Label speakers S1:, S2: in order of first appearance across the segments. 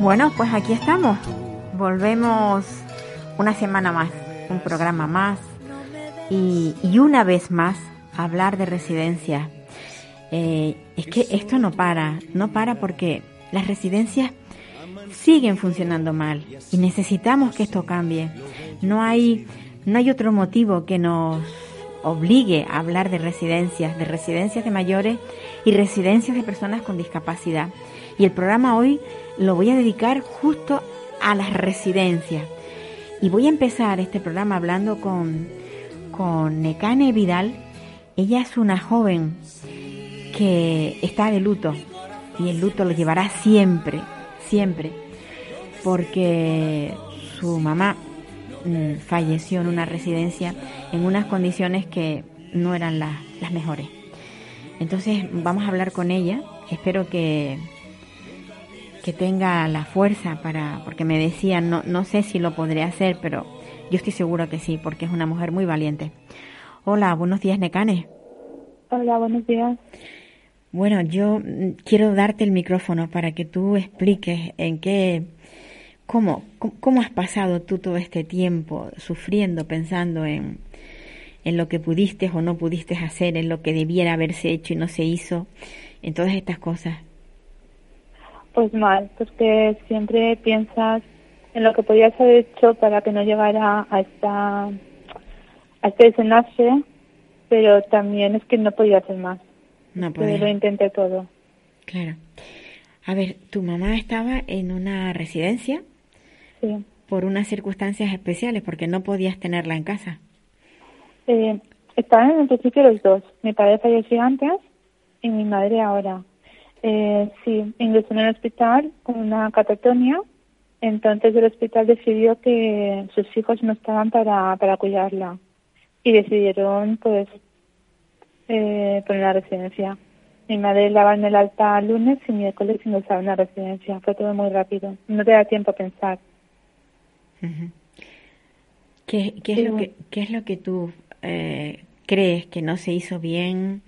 S1: Bueno, pues aquí estamos. Volvemos una semana más, un programa más y, y una vez más hablar de residencias. Eh, es que esto no para, no para porque las residencias siguen funcionando mal y necesitamos que esto cambie. No hay, no hay otro motivo que nos obligue a hablar de residencias, de residencias de mayores y residencias de personas con discapacidad. Y el programa hoy lo voy a dedicar justo a las residencias. Y voy a empezar este programa hablando con, con Nekane Vidal. Ella es una joven que está de luto y el luto lo llevará siempre, siempre, porque su mamá mm, falleció en una residencia en unas condiciones que no eran las, las mejores. Entonces vamos a hablar con ella. Espero que, que tenga la fuerza para, porque me decía, no, no sé si lo podré hacer, pero yo estoy segura que sí, porque es una mujer muy valiente. Hola, buenos días, Necane.
S2: Hola, buenos días.
S1: Bueno, yo mm, quiero darte el micrófono para que tú expliques en qué, cómo, cómo, cómo has pasado tú todo este tiempo sufriendo, pensando en, en lo que pudiste o no pudiste hacer, en lo que debiera haberse hecho y no se hizo, en todas estas cosas.
S2: Pues mal, porque siempre piensas en lo que podías haber hecho para que no llegara a esta a este desenlace, pero también es que no podía hacer más.
S1: No
S2: Que lo
S1: podía.
S2: intenté todo.
S1: Claro. A ver, tu mamá estaba en una residencia
S2: Sí.
S1: por unas circunstancias especiales, porque no podías tenerla en casa.
S2: Eh, estaban en el principio los dos. Mi padre falleció antes y mi madre ahora. Eh, sí, ingresó en el hospital con una catatonia. Entonces el hospital decidió que sus hijos no estaban para, para cuidarla. Y decidieron, pues, eh, poner la residencia. Mi madre la en el alta lunes y miércoles ingresaba en la residencia. Fue todo muy rápido. No te da tiempo a pensar.
S1: ¿Qué, qué es,
S2: Sí,
S1: lo que, ¿Qué es lo que tú eh, crees que no se hizo bien?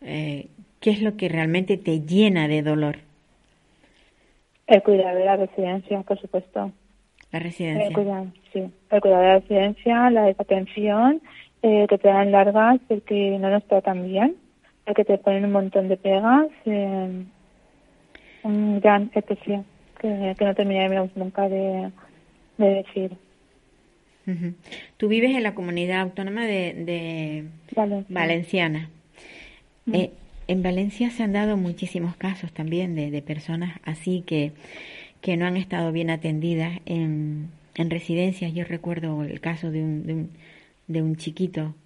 S1: Eh, ¿Qué es lo que realmente te llena de dolor?
S2: El cuidado de la residencia, por supuesto.
S1: La
S2: El
S1: residencia.
S2: cuidado, sí. El cuidado de la residencia, la desatención, eh, que te dan largas porque no nos tratan bien, el que te ponen un montón de pegas, eh, un gran etc. Que, que no terminaremos nunca de, de decir.
S1: Tú vives en la comunidad autónoma de, de
S2: Vale.
S1: Valenciana. Eh, en Valencia se han dado muchísimos casos también de, de personas así que, que no han estado bien atendidas en, en residencias. Yo recuerdo el caso de un, de un, de un chiquito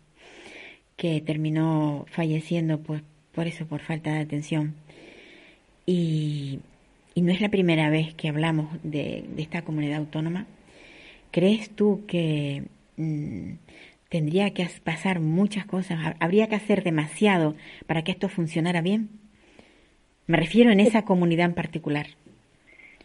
S1: que terminó falleciendo pues, por eso, por falta de atención. Y, y no es la primera vez que hablamos de, de esta comunidad autónoma. ¿Crees tú que mm, tendría que as- pasar muchas cosas? Ha- ¿Habría que hacer demasiado para que esto funcionara bien? Me refiero en esa comunidad en particular.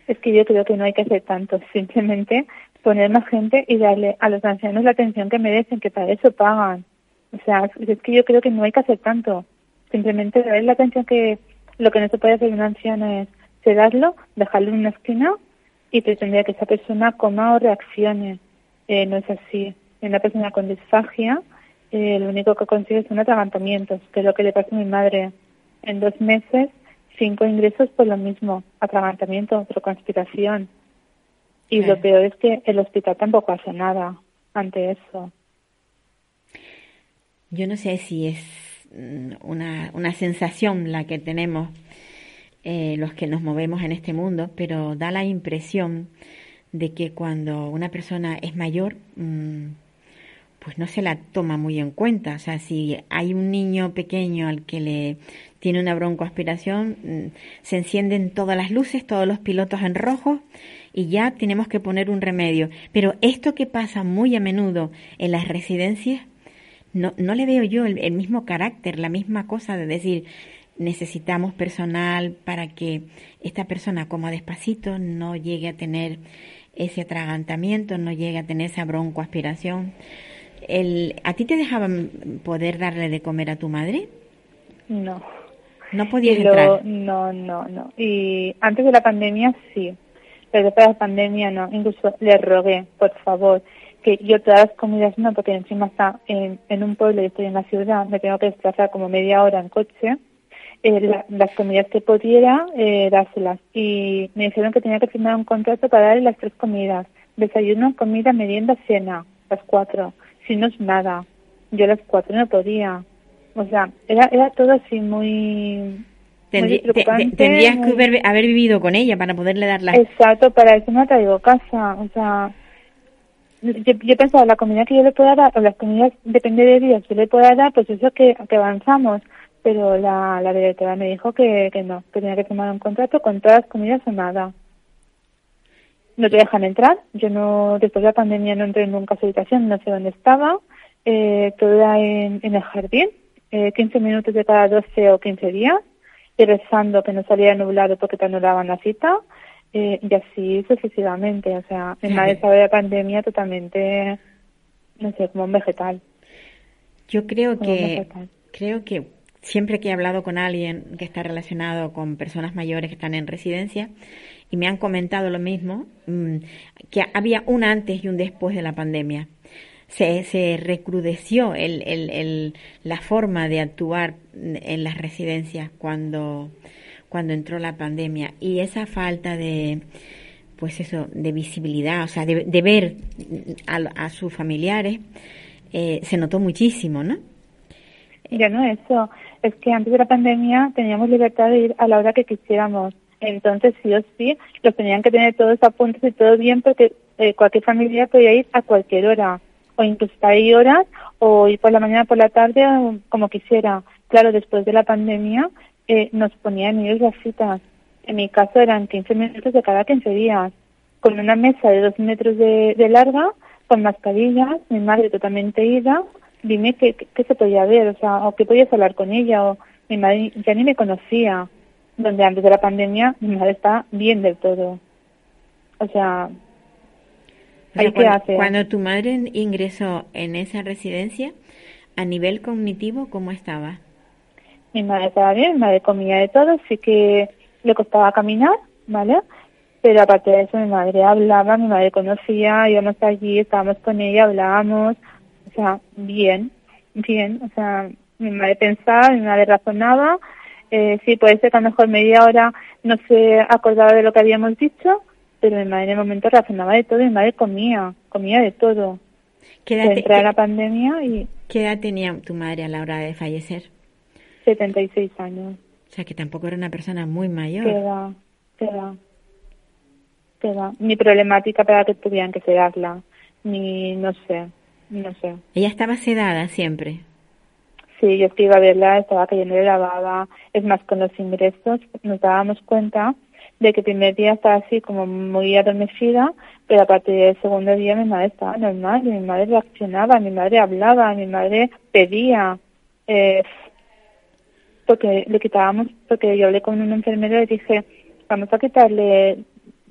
S2: Es que yo creo que no hay que hacer tanto, simplemente poner más gente y darle a los ancianos la atención que merecen, que para eso pagan. O sea, es que yo creo que no hay que hacer tanto, simplemente darle la atención que lo que no se puede hacer un anciano es sedarlo, dejarlo en una esquina y pretender que esa persona coma o reaccione. Eh, no es así. En una persona con disfagia, eh, lo único que consigue son atragantamientos, que es lo que le pasó a mi madre. En dos meses, cinco ingresos por lo mismo, atragantamiento, conspiración. Y
S1: Claro.
S2: lo peor es que el hospital tampoco hace nada ante eso.
S1: Yo no sé si es mm, una, una sensación la que tenemos eh, los que nos movemos en este mundo, pero da la impresión de que cuando una persona es mayor, mm, pues no se la toma muy en cuenta. O sea, si hay un niño pequeño al que le tiene una broncoaspiración, mm, se encienden todas las luces, todos los pilotos en rojo y ya tenemos que poner un remedio. Pero esto que pasa muy a menudo en las residencias, no, no le veo yo el, mismo carácter, la misma cosa de decir, necesitamos personal para que esta persona coma despacito, no llegue a tener ese atragantamiento, no llegue a tener esa broncoaspiración. El, ¿A ti te dejaban poder darle de comer a tu madre?
S2: No.
S1: ¿No podías entrar?
S2: No, no, no. Y antes de la pandemia sí, pero después de la pandemia no. Incluso le rogué, por favor, que yo todas las comidas no, porque encima está en, en un pueblo y estoy en la ciudad, me tengo que desplazar como media hora en coche. Eh, las comidas que pudiera, eh, dárselas. Y me dijeron que tenía que firmar un contrato para darle las tres comidas. Desayuno, comida, merienda, cena, las cuatro. Si no es nada. Yo las cuatro no podía. O sea, era, era todo así muy...
S1: tendrías que haber, vivido con ella para poderle dar la...
S2: Exacto, para eso no traigo casa. O sea, yo, yo pensaba, la comida que yo le pueda dar, o las comidas, depende de días, yo le pueda dar, pues eso que, que avanzamos. Pero la, la directora me dijo que, que no, que tenía que firmar un contrato con todas las comidas o nada. No te dejan entrar. Yo no, después de la pandemia no entré nunca a su habitación, no sé dónde estaba. Eh, todo era en, en el jardín eh, 15 minutos de cada 12 o 15 días y rezando que no saliera nublado porque te anulaban la cita eh, y así sucesivamente. O sea, en la de la pandemia totalmente, no sé, como un vegetal.
S1: Yo creo que, creo que siempre que he hablado con alguien que está relacionado con personas mayores que están en residencia y me han comentado lo mismo, mm, que había un antes y un después de la pandemia. Se, se recrudeció el, el, la forma de actuar en las residencias cuando, cuando entró la pandemia. Y esa falta de pues eso de visibilidad o sea de, de ver a, sus familiares eh, se notó muchísimo no
S2: ya no eso es que antes de la pandemia teníamos libertad de ir a la hora que quisiéramos entonces sí o sí los tenían que tener todos a punto y todo bien porque eh, cualquier familia podía ir a cualquier hora o incluso ahí horas o ir por la mañana por la tarde como quisiera. Claro, después de la pandemia eh, nos ponían ir las citas. En mi caso eran 15 minutos de cada 15 días, con una mesa de dos metros de, larga, con mascarillas, mi madre totalmente ida. Dime qué, qué, se podía ver, o sea, o qué podías hablar con ella, o mi madre ya ni me conocía. Donde antes de la pandemia mi madre está bien del todo. O sea,
S1: cuando, tu madre ingresó en esa residencia, a nivel cognitivo, ¿cómo estaba?
S2: Mi madre estaba bien, mi madre comía de todo, sí que le costaba caminar, ¿vale? Pero aparte de eso, mi madre hablaba, mi madre conocía, íbamos allí, estábamos con ella, hablábamos, o sea, bien, bien, o sea, mi madre pensaba, mi madre razonaba, eh, sí, puede ser que a lo mejor media hora no se acordaba de lo que habíamos dicho, pero mi madre en el momento razonaba de todo, mi madre comía, comía de todo. ¿Qué edad, la pandemia y...
S1: ¿Qué edad tenía tu madre a la hora de fallecer?
S2: 76 años.
S1: O sea, que tampoco era una persona muy mayor.
S2: Queda, queda, queda. Ni problemática para que tuvieran que sedarla, ni no sé, no sé.
S1: ¿Ella estaba sedada siempre?
S2: Sí, yo que iba a verla, estaba cayendo de la baba. Es más, con los ingresos nos dábamos cuenta de que el primer día estaba así como muy adormecida, pero a partir del segundo día mi madre estaba normal, mi madre reaccionaba, mi madre hablaba, mi madre pedía, eh, porque le quitábamos, porque yo hablé con un enfermero y dije, vamos a quitarle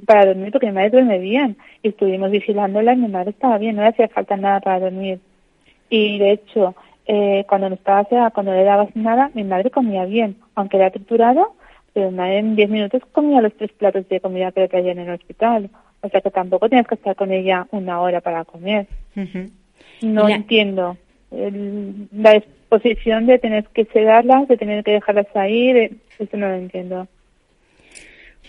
S2: para dormir porque mi madre duerme bien y estuvimos vigilándola y mi madre estaba bien, no le hacía falta nada para dormir. Y de hecho, eh, cuando no estaba cuando le dabas nada, mi madre comía bien, aunque era triturado, pero en 10 minutos comía los tres platos de comida que le traían en el hospital. O sea que tampoco tienes que estar con ella una hora para comer. No entiendo la exposición de tener que sedarlas, de tener que dejarlas ahí, eso no lo entiendo.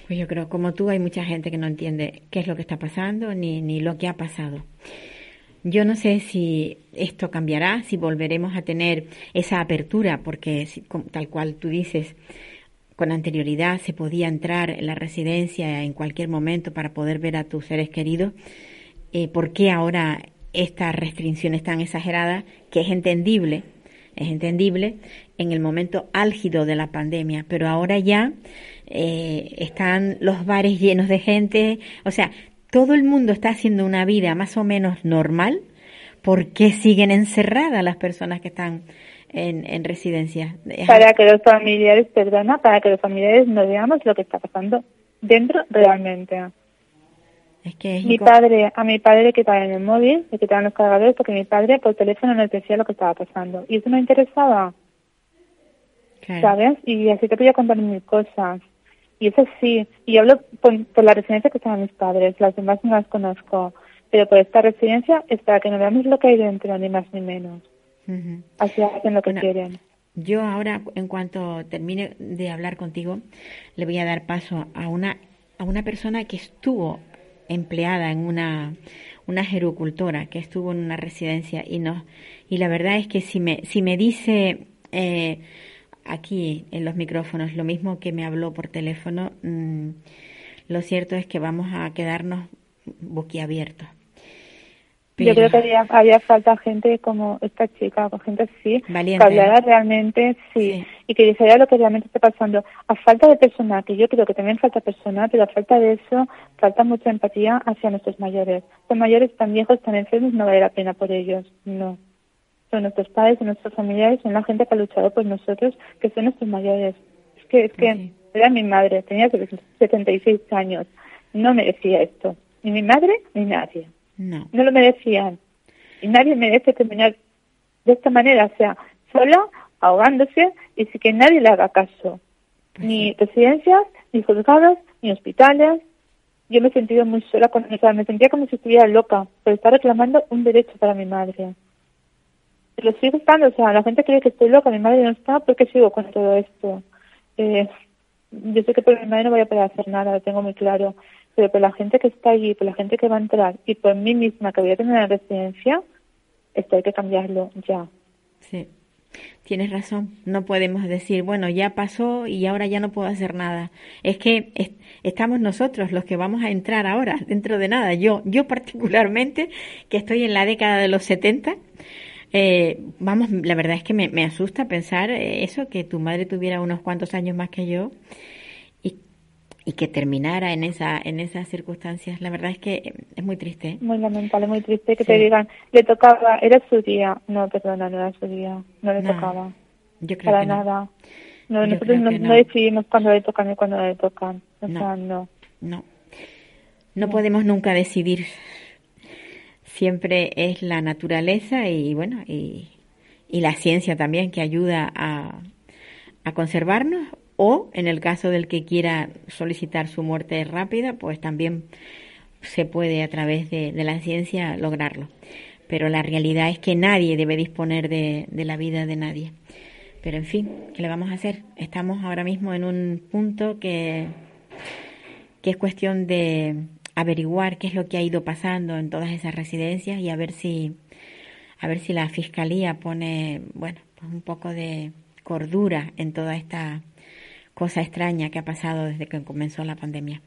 S1: Pues yo creo, como tú, hay mucha gente que no entiende qué es lo que está pasando ni, ni lo que ha pasado. Yo no sé si esto cambiará, si volveremos a tener esa apertura, porque tal cual tú dices, con anterioridad se podía entrar en la residencia en cualquier momento para poder ver a tus seres queridos, eh, ¿por qué ahora esta restricción es tan exagerada que es entendible? Es entendible en el momento álgido de la pandemia, pero ahora ya eh, están los bares llenos de gente, o sea, todo el mundo está haciendo una vida más o menos normal, ¿por qué siguen encerradas las personas que están en, en residencia?
S2: Para que los familiares, perdona, para que los familiares no veamos lo que está pasando dentro realmente.
S1: Es que
S2: mi padre, a mi padre le quitaban el móvil, le quitaban los cargadores porque mi padre por teléfono no decía lo que estaba pasando. Y eso me interesaba. ¿Sabes? Y así te podía contar mil cosas. Y eso sí, y hablo por, la residencia que están mis padres, las demás no las conozco, pero por esta residencia es para que no veamos lo que hay dentro, ni más ni menos. Así hacen lo que quieren.
S1: Yo ahora, en cuanto termine de hablar contigo, le voy a dar paso a una, a una persona que estuvo empleada en una, una gerocultora, que estuvo en una residencia y no, y la verdad es que si me, si me dice eh, aquí en los micrófonos lo mismo que me habló por teléfono, mm, lo cierto es que vamos a quedarnos boquiabiertos.
S2: Yo creo que había, falta gente como esta chica, con gente así, que hablara realmente, sí, y que dijera lo que realmente está pasando. A falta de personal, que yo creo que también falta personal, pero a falta de eso, falta mucha empatía hacia nuestros mayores. Los mayores tan viejos, tan enfermos, no vale la pena por ellos, no son nuestros padres, son nuestros familiares, son la gente que ha luchado por nosotros, que son nuestros mayores. Es que, es que era mi madre, tenía 76 años, no merecía esto, ni mi madre ni nadie.
S1: No.
S2: No lo merecían. Y nadie merece terminar de esta manera, o sea, sola, ahogándose, y sin que nadie le haga caso. Pues ni residencias, ni juzgados, ni hospitales. Yo me he sentido muy sola, con, o sea, me sentía como si estuviera loca por estar reclamando un derecho para mi madre lo sigo estando, o sea, la gente cree que estoy loca, mi madre no está, ¿por qué sigo con todo esto? Eh, yo sé que por mi madre no voy a poder hacer nada, lo tengo muy claro, pero por la gente que está allí, por la gente que va a entrar y por mí misma que voy a tener la residencia, esto hay que cambiarlo ya.
S1: Sí, tienes razón. No podemos decir, bueno, ya pasó y ahora ya no puedo hacer nada. Es que estamos nosotros los que vamos a entrar ahora, dentro de nada. Yo, yo particularmente, que estoy en la década de los 70, eh, vamos, la verdad es que me, me asusta pensar eh, eso, que tu madre tuviera unos cuantos años más que yo y, que terminara en esa en esas circunstancias. La verdad es que es muy triste.
S2: Muy lamentable, muy triste que te digan, le tocaba, era su día. No, perdona, no era su día, no le tocaba.
S1: Yo creo
S2: Para
S1: que
S2: nada. No, nosotros no, decidimos cuándo le tocan y cuándo le tocan. O sea, no.
S1: No. No podemos nunca decidir siempre es la naturaleza y bueno, y, la ciencia también que ayuda a, a, conservarnos o en el caso del que quiera solicitar su muerte rápida, pues también se puede a través de, la ciencia lograrlo. Pero la realidad es que nadie debe disponer de, de la vida de nadie. Pero en fin, ¿qué le vamos a hacer? Estamos ahora mismo en un punto que, que es cuestión de, averiguar qué es lo que ha ido pasando en todas esas residencias y a ver si a ver si la fiscalía pone bueno pues un poco de cordura en toda esta cosa extraña que ha pasado desde que comenzó la pandemia.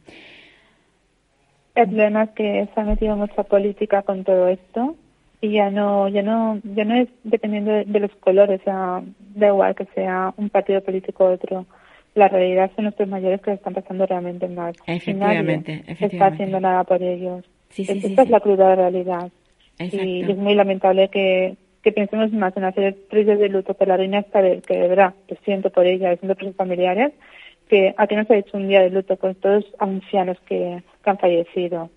S2: El problema que se ha metido mucha política con todo esto y ya no ya no ya no es dependiendo de, los colores, o sea, da igual que sea un partido político u otro la realidad son nuestros mayores que están pasando realmente mal.
S1: Efectivamente,
S2: nadie está haciendo nada por ellos. Esta es la cruda realidad. Y es muy lamentable que, que pensemos más en hacer tres días de luto por la reina Isabel, que de verdad, lo siento por ella, siento por sus familiares, que aquí no se ha hecho un día de luto con todos los ancianos que, que han fallecido.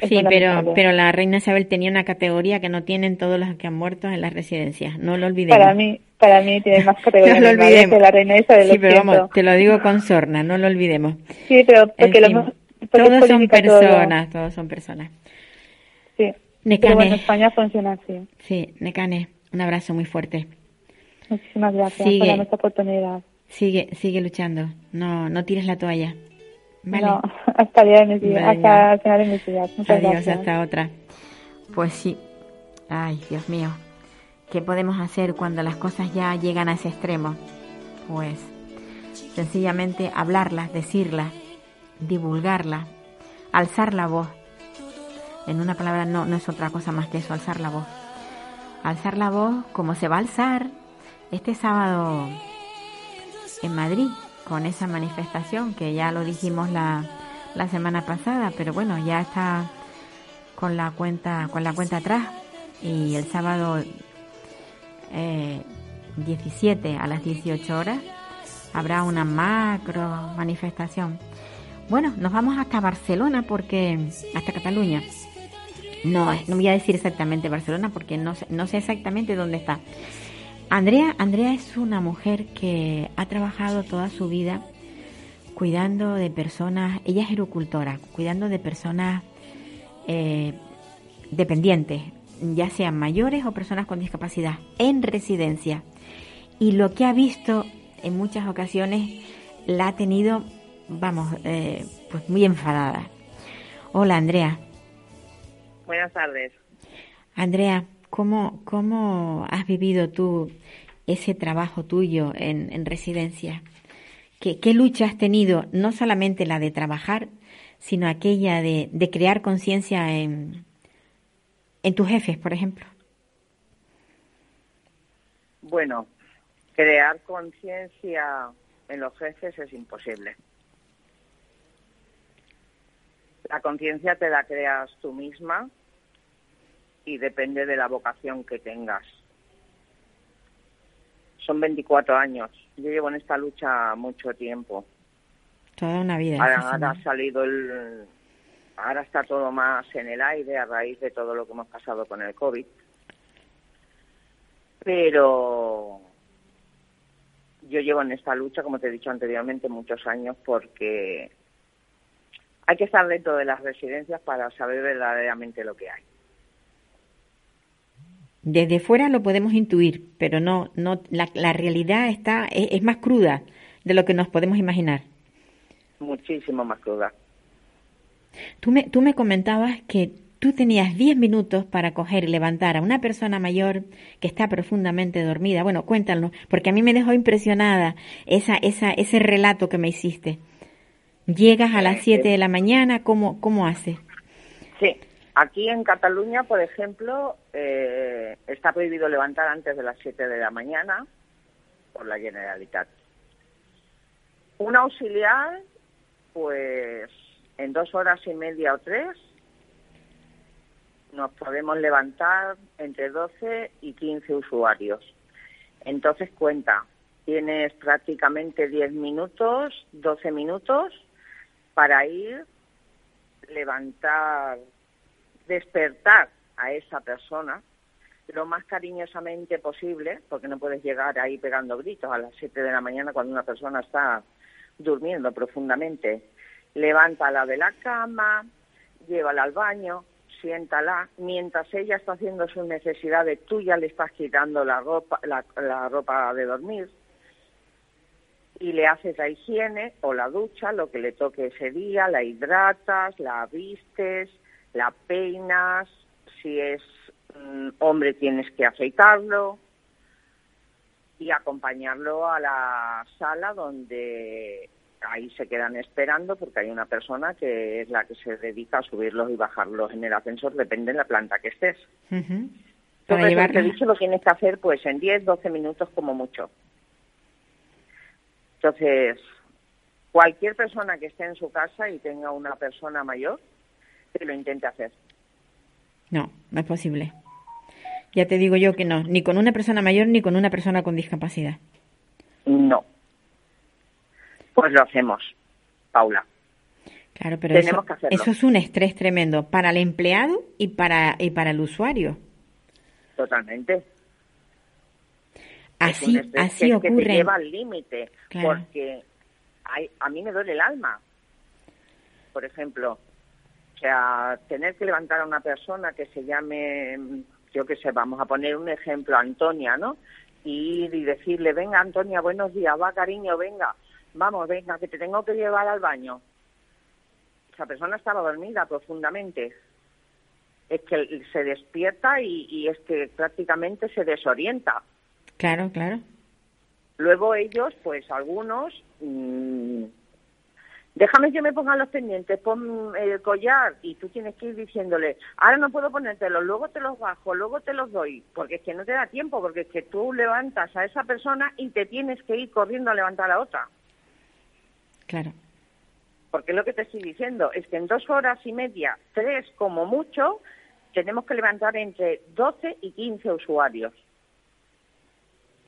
S1: Sí, pero, pero la reina Isabel tenía una categoría que no tienen todos los que han muerto en las residencias. No lo olvidemos.
S2: Para mí, para mí tiene más categoría no que la reina Isabel.
S1: Sí, pero vamos, te lo digo con sorna, no lo olvidemos.
S2: Sí, pero porque lo
S1: todos son personas, todos son personas.
S2: Sí. Pero en España funciona así.
S1: Sí, Necane, un abrazo muy fuerte.
S2: Muchísimas gracias por darme esta oportunidad.
S1: Sigue, sigue luchando. No, no tires la toalla. Vale.
S2: No, hasta el día de mis días, hasta el final de mis días. Muchas
S1: Adiós,
S2: gracias.
S1: hasta otra. Pues sí. Ay, Dios mío. ¿Qué podemos hacer cuando las cosas ya llegan a ese extremo? Pues sencillamente hablarlas, decirlas, divulgarlas, alzar la voz. En una palabra no, no es otra cosa más que eso, alzar la voz. Alzar la voz como se va a alzar este sábado en Madrid con esa manifestación que ya lo dijimos la, la semana pasada, pero bueno, ya está con la cuenta con la cuenta atrás y el sábado eh, 17 a las 18 horas habrá una macro manifestación. Bueno, nos vamos hasta Barcelona porque hasta Cataluña. No, no voy a decir exactamente Barcelona porque no no sé exactamente dónde está. Andrea, Andrea es una mujer que ha trabajado toda su vida cuidando de personas, ella es aerocultora, cuidando de personas eh, dependientes, ya sean mayores o personas con discapacidad, en residencia. Y lo que ha visto en muchas ocasiones la ha tenido, vamos, eh, pues muy enfadada. Hola, Andrea.
S3: Buenas tardes.
S1: Andrea, ¿cómo, cómo has vivido tú ese trabajo tuyo en, en residencia? ¿Qué, ¿Qué, lucha has tenido? No solamente la de trabajar, sino aquella de, de crear conciencia en, en tus jefes, por ejemplo.
S3: Bueno, crear conciencia en los jefes es imposible. La conciencia te la creas tú misma y depende de la vocación que tengas. Son 24 años. Yo llevo en esta lucha mucho tiempo.
S1: Toda una vida.
S3: Ahora, ahora ha salido el. Ahora está todo más en el aire a raíz de todo lo que hemos pasado con el COVID. Pero yo llevo en esta lucha, como te he dicho anteriormente, muchos años porque hay que estar dentro de las residencias para saber verdaderamente lo que hay.
S1: Desde fuera lo podemos intuir, pero no, no, la, la realidad está es, es, más cruda de lo que nos podemos imaginar.
S3: Muchísimo más cruda.
S1: Tú me, tú me comentabas que tú tenías 10 minutos para coger y levantar a una persona mayor que está profundamente dormida. Bueno, cuéntanos, porque a mí me dejó impresionada esa, esa, ese relato que me hiciste. Llegas a las 7 de la mañana, ¿cómo, cómo haces?
S3: Sí, aquí en Cataluña, por ejemplo, eh, está prohibido levantar antes de las 7 de la mañana por la Generalitat. Un auxiliar, pues en dos horas y media o tres, nos podemos levantar entre 12 y 15 usuarios. Entonces cuenta, tienes prácticamente 10 minutos, 12 minutos para ir, levantar, despertar a esa persona lo más cariñosamente posible, porque no puedes llegar ahí pegando gritos a las 7 de la mañana cuando una persona está durmiendo profundamente. Levántala de la cama, llévala al baño, siéntala, mientras ella está haciendo sus necesidades, tú ya le estás quitando la ropa, la, la ropa de dormir y le haces la higiene o la ducha, lo que le toque ese día, la hidratas, la vistes, la peinas, si es mm, hombre tienes que afeitarlo y acompañarlo a la sala donde ahí se quedan esperando porque hay una persona que es la que se dedica a subirlos y bajarlos en el ascensor, depende de la planta que estés.
S1: Uh -huh.
S3: Entonces,
S1: Para
S3: te he dicho, lo tienes que hacer pues en 10, 12 minutos como mucho. Entonces, cualquier persona que esté en su casa y tenga una persona mayor, que lo intente hacer.
S1: No, no es posible. Ya te digo yo que no, ni con una persona mayor ni con una persona con discapacidad.
S3: No. Pues lo hacemos, Paula.
S1: Claro, pero
S3: Tenemos
S1: eso,
S3: que hacerlo.
S1: eso es un estrés tremendo para el empleado y para, y para el usuario.
S3: Totalmente.
S1: Así,
S3: es
S1: así
S3: que,
S1: ocurre.
S3: Que te lleva al límite,
S1: Claro.
S3: porque hay, a mí me duele el alma. Por ejemplo, o sea, tener que levantar a una persona que se llame, yo qué sé, vamos a poner un ejemplo, Antonia, ¿no? Y ir y decirle, venga, Antonia, buenos días, va, cariño, venga, vamos, venga, que te tengo que llevar al baño. Esa persona estaba dormida profundamente. Es que se despierta y, y es que prácticamente se desorienta.
S1: Claro, claro.
S3: Luego ellos, pues algunos, mm, déjame que me pongan los pendientes, pon el collar y tú tienes que ir diciéndole, ahora no puedo ponértelos, luego te los bajo, luego te los doy, porque es que no te da tiempo, porque es que tú levantas a esa persona y te tienes que ir corriendo a levantar a otra.
S1: Claro.
S3: Porque lo que te estoy diciendo es que en dos horas y media, tres como mucho, tenemos que levantar entre 12 y 15 usuarios.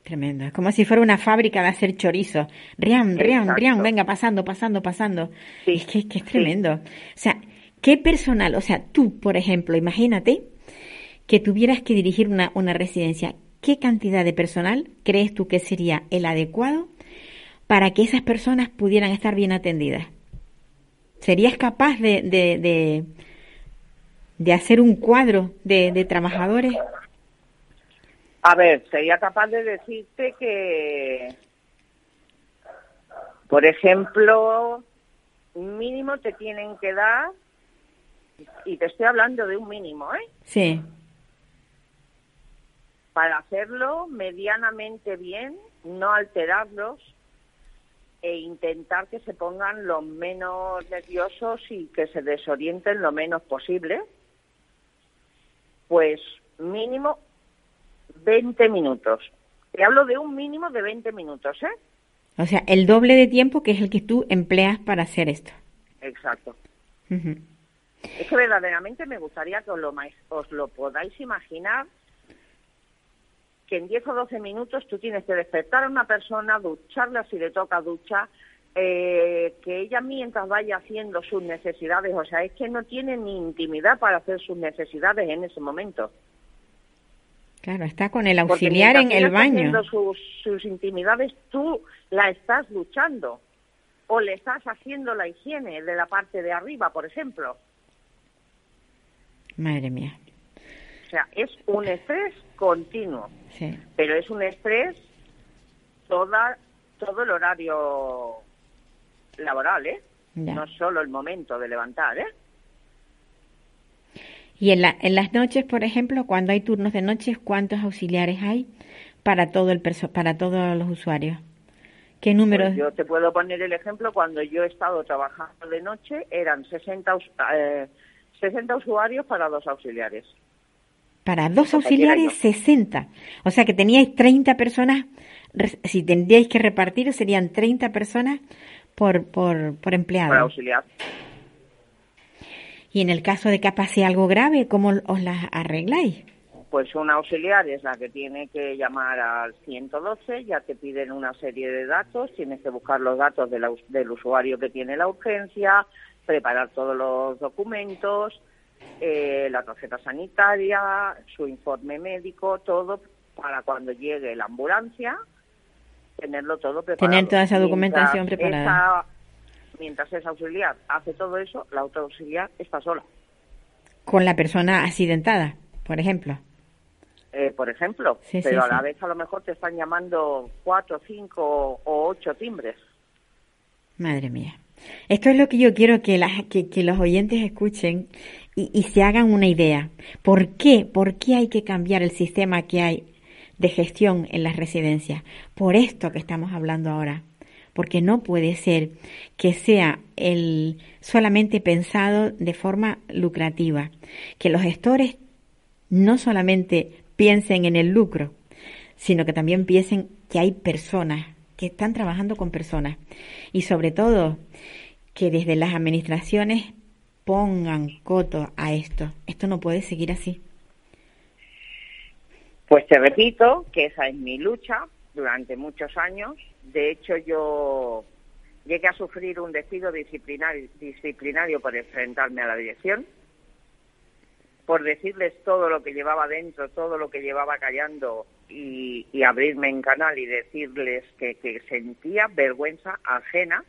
S1: Tremendo. Es como si fuera una fábrica de hacer chorizo. Rian, rian,
S3: Exacto.
S1: rian, venga, pasando, pasando, pasando.
S3: Sí,
S1: Es que, es que es
S3: sí.
S1: tremendo. O sea, ¿qué personal? O sea, tú, por ejemplo, imagínate que tuvieras que dirigir una, una residencia. ¿Qué cantidad de personal crees tú que sería el adecuado para que esas personas pudieran estar bien atendidas? ¿Serías capaz de, de, de, de hacer un cuadro de, de trabajadores?
S3: A ver, sería capaz de decirte que, por ejemplo, un mínimo te tienen que dar, y te estoy hablando de un mínimo, ¿eh?
S1: Sí,
S3: Para hacerlo medianamente bien, no alterarlos e intentar que se pongan lo menos nerviosos y que se desorienten lo menos posible. Pues mínimo 20 minutos. Te hablo de un mínimo de 20 minutos, ¿eh?
S1: o sea, el doble de tiempo que es el que tú empleas para hacer esto.
S3: Exacto. Es que verdaderamente me gustaría que os lo, os lo podáis imaginar que en 10 o 12 minutos tú tienes que despertar a una persona, ducharla si le toca ducha, eh, que ella mientras vaya haciendo sus necesidades, o sea, es que no tiene ni intimidad para hacer sus necesidades en ese momento.
S1: Claro, está con el auxiliar en el baño.
S3: sus, sus intimidades, tú la estás luchando o le estás haciendo la higiene de la parte de arriba, por ejemplo.
S1: Madre mía.
S3: O sea, es un estrés continuo,
S1: Sí.
S3: pero es un estrés toda, todo el horario laboral, ¿eh?
S1: Ya.
S3: No solo el momento de levantar, ¿eh?
S1: Y en, la, en las noches, por ejemplo, cuando hay turnos de noches, ¿cuántos auxiliares hay para todo el perso para todos los usuarios? ¿Qué?
S3: Pues yo te puedo poner el ejemplo, cuando yo he estado trabajando de noche eran 60, us- eh, 60 usuarios para dos auxiliares.
S1: Para dos auxiliares, 60. O sea que teníais 30 personas, si tendríais que repartir, serían 30 personas por, por, por empleado.
S3: Para auxiliar.
S1: Y en el caso de que pase algo grave, ¿cómo os las arregláis?
S3: Pues un auxiliar es la que tiene que llamar al 112, ya te piden una serie de datos, tienes que buscar los datos del, aus- del usuario que tiene la urgencia, preparar todos los documentos, eh, la tarjeta sanitaria, su informe médico, todo para cuando llegue la ambulancia, tenerlo todo preparado.
S1: Tener toda esa documentación
S3: Mientras
S1: preparada.
S3: esa- mientras ese auxiliar hace todo eso, la otra auxiliar está sola.
S1: Con la persona accidentada, por ejemplo.
S3: eh, por ejemplo,
S1: Sí, sí,
S3: pero a
S1: sí.
S3: la vez a lo mejor te están llamando cuatro, cinco o ocho timbres.
S1: Madre mía. Esto es lo que yo quiero que, las, que, que los oyentes escuchen y, y se hagan una idea. ¿Por qué? ¿Por qué hay que cambiar el sistema que hay de gestión en las residencias? Por esto que estamos hablando ahora. Porque no puede ser que sea el solamente pensado de forma lucrativa. Que los gestores no solamente piensen en el lucro, sino que también piensen que hay personas que están trabajando con personas y sobre todo que desde las administraciones pongan coto a esto. Esto no puede seguir así.
S3: Pues te repito que esa es mi lucha durante muchos años. De hecho, yo llegué a sufrir un despido disciplinario, por enfrentarme a la dirección, por decirles todo lo que llevaba dentro, todo lo que llevaba callando y, abrirme en canal y decirles que sentía vergüenza ajena,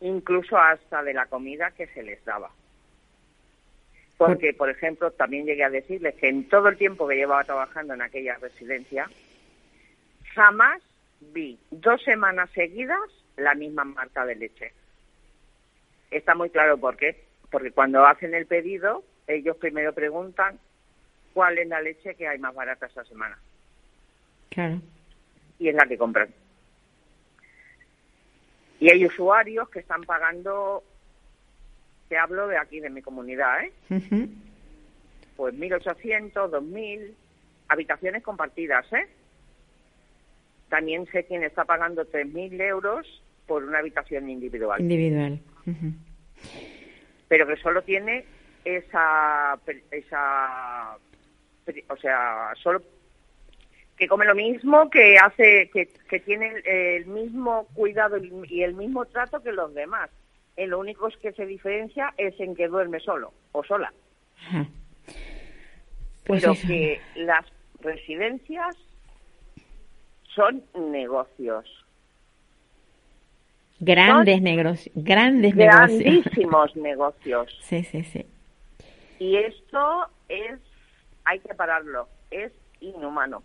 S3: incluso hasta de la comida que se les daba. Porque, por ejemplo, también llegué a decirles que en todo el tiempo que llevaba trabajando en aquella residencia, jamás vi dos semanas seguidas la misma marca de leche. Está muy claro por qué. Porque cuando hacen el pedido, ellos primero preguntan cuál es la leche que hay más barata esta semana.
S1: Claro.
S3: Y es la que compran. Y hay usuarios que están pagando, te hablo de aquí, de mi comunidad, ¿eh?
S1: Ujú.
S3: Pues 1.800, 2.000, habitaciones compartidas, ¿eh? También sé quién está pagando 3.000 euros por una habitación individual.
S1: Individual.
S3: Pero que solo tiene esa esa o sea solo que come lo mismo que hace que, que tiene el, el mismo cuidado y el mismo trato que los demás en lo único es que se diferencia es en que duerme solo o sola
S1: Ajá. Pues
S3: pero
S1: eso.
S3: que las residencias son negocios
S1: Grandes negros, grandes negocios.
S3: grandísimos negocios
S1: Sí, sí, sí.
S3: Y esto es, hay que pararlo, es inhumano.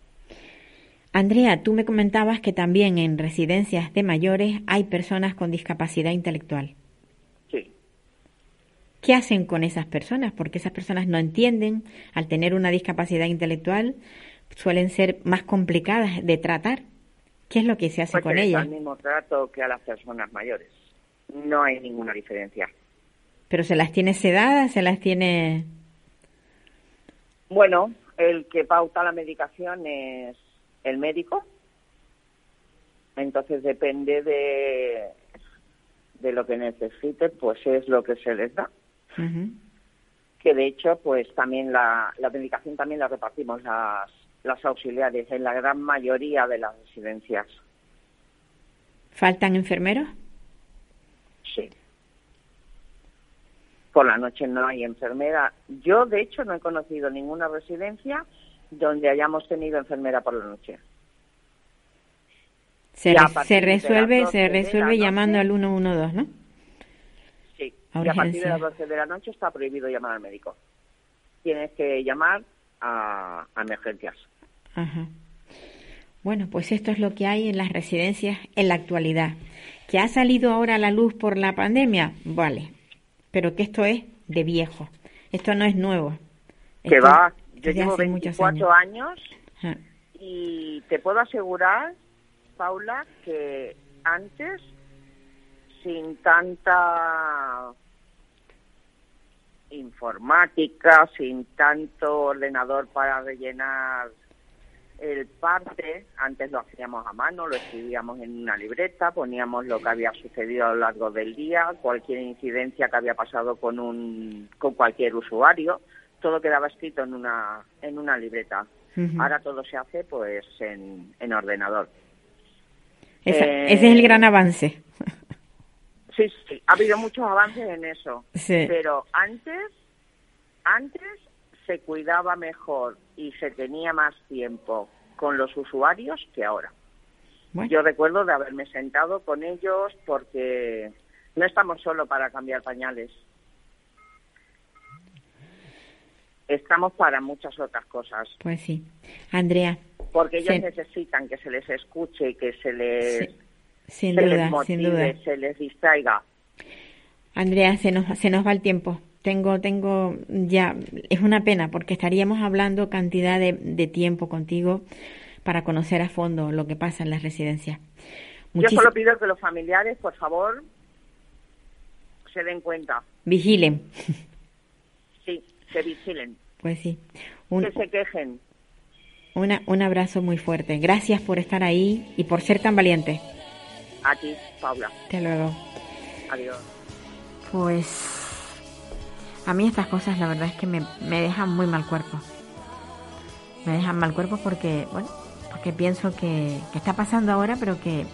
S1: Andrea, tú me comentabas que también en residencias de mayores hay personas con discapacidad intelectual. ¿Qué hacen con esas personas? Porque esas personas no entienden, al tener una discapacidad intelectual, suelen ser más complicadas de tratar. ¿Qué es lo que se hace
S3: Pues
S1: con ellas?
S3: el mismo trato que a las personas mayores. No hay ninguna diferencia.
S1: Pero se las tiene sedadas, se las tiene...
S3: Bueno, el que pauta la medicación es el médico. Entonces depende de, de lo que necesite, pues es lo que se les da. Que de hecho, pues también la, la medicación también la repartimos las, las auxiliares en la gran mayoría de las residencias.
S1: ¿Faltan enfermeros?
S3: Sí. Por la noche no hay enfermera. Yo, de hecho, no he conocido ninguna residencia donde hayamos tenido enfermera por la noche.
S1: Se, se resuelve, se
S3: 12 de la
S1: resuelve
S3: noche-
S1: llamando al 112, ¿no?
S3: Y a partir de las 12 de la noche está prohibido llamar al médico. Tienes que llamar a, a emergencias.
S1: Ajá. Bueno, pues esto es lo que hay en las residencias en la actualidad. ¿Que ha salido ahora a la luz por la pandemia? Vale. Pero que esto es de viejo. Esto no es nuevo.
S3: Que va, yo llevo
S1: hace muchos
S3: 24 años
S1: Ajá.
S3: y te puedo asegurar, Paula, que antes, sin tanta informática, sin tanto ordenador para rellenar el parte, antes lo hacíamos a mano, lo escribíamos en una libreta, poníamos lo que había sucedido a lo largo del día, cualquier incidencia que había pasado con un con cualquier usuario, todo quedaba escrito en una en una libreta. Ahora todo se hace pues en, en ordenador.
S1: Esa-
S3: eh,
S1: Ese es el gran avance.
S3: Sí, sí, ha habido muchos avances en eso.
S1: Sí.
S3: Pero antes, antes se cuidaba mejor y se tenía más tiempo con los usuarios que ahora.
S1: Bueno,
S3: Yo recuerdo de haberme sentado con ellos porque no estamos solo para cambiar pañales. Estamos para muchas otras cosas.
S1: pues sí. Andrea,
S3: Porque ellos
S1: Sí.
S3: necesitan que se les escuche, que se les,
S1: Sí, sin
S3: se les
S1: duda, sin
S3: motive,
S1: duda.
S3: se les distraiga.
S1: Andrea, se nos, se nos va el tiempo. Tengo, tengo ya, es una pena porque estaríamos hablando cantidad de, de tiempo contigo para conocer a fondo lo que pasa en las residencias.
S3: Yo solo pido que los familiares, por favor, se den cuenta.
S1: Vigilen.
S3: Sí, se vigilen,
S1: Pues sí. Un,
S3: que se quejen.
S1: una- un abrazo muy fuerte. Gracias por estar ahí y por ser tan valiente.
S3: A ti, Paula.
S1: Hasta luego.
S3: Adiós.
S1: Pues a mí estas cosas la verdad es que me, me dejan muy mal cuerpo. Me dejan mal cuerpo porque, bueno, porque pienso que, que está pasando ahora, pero que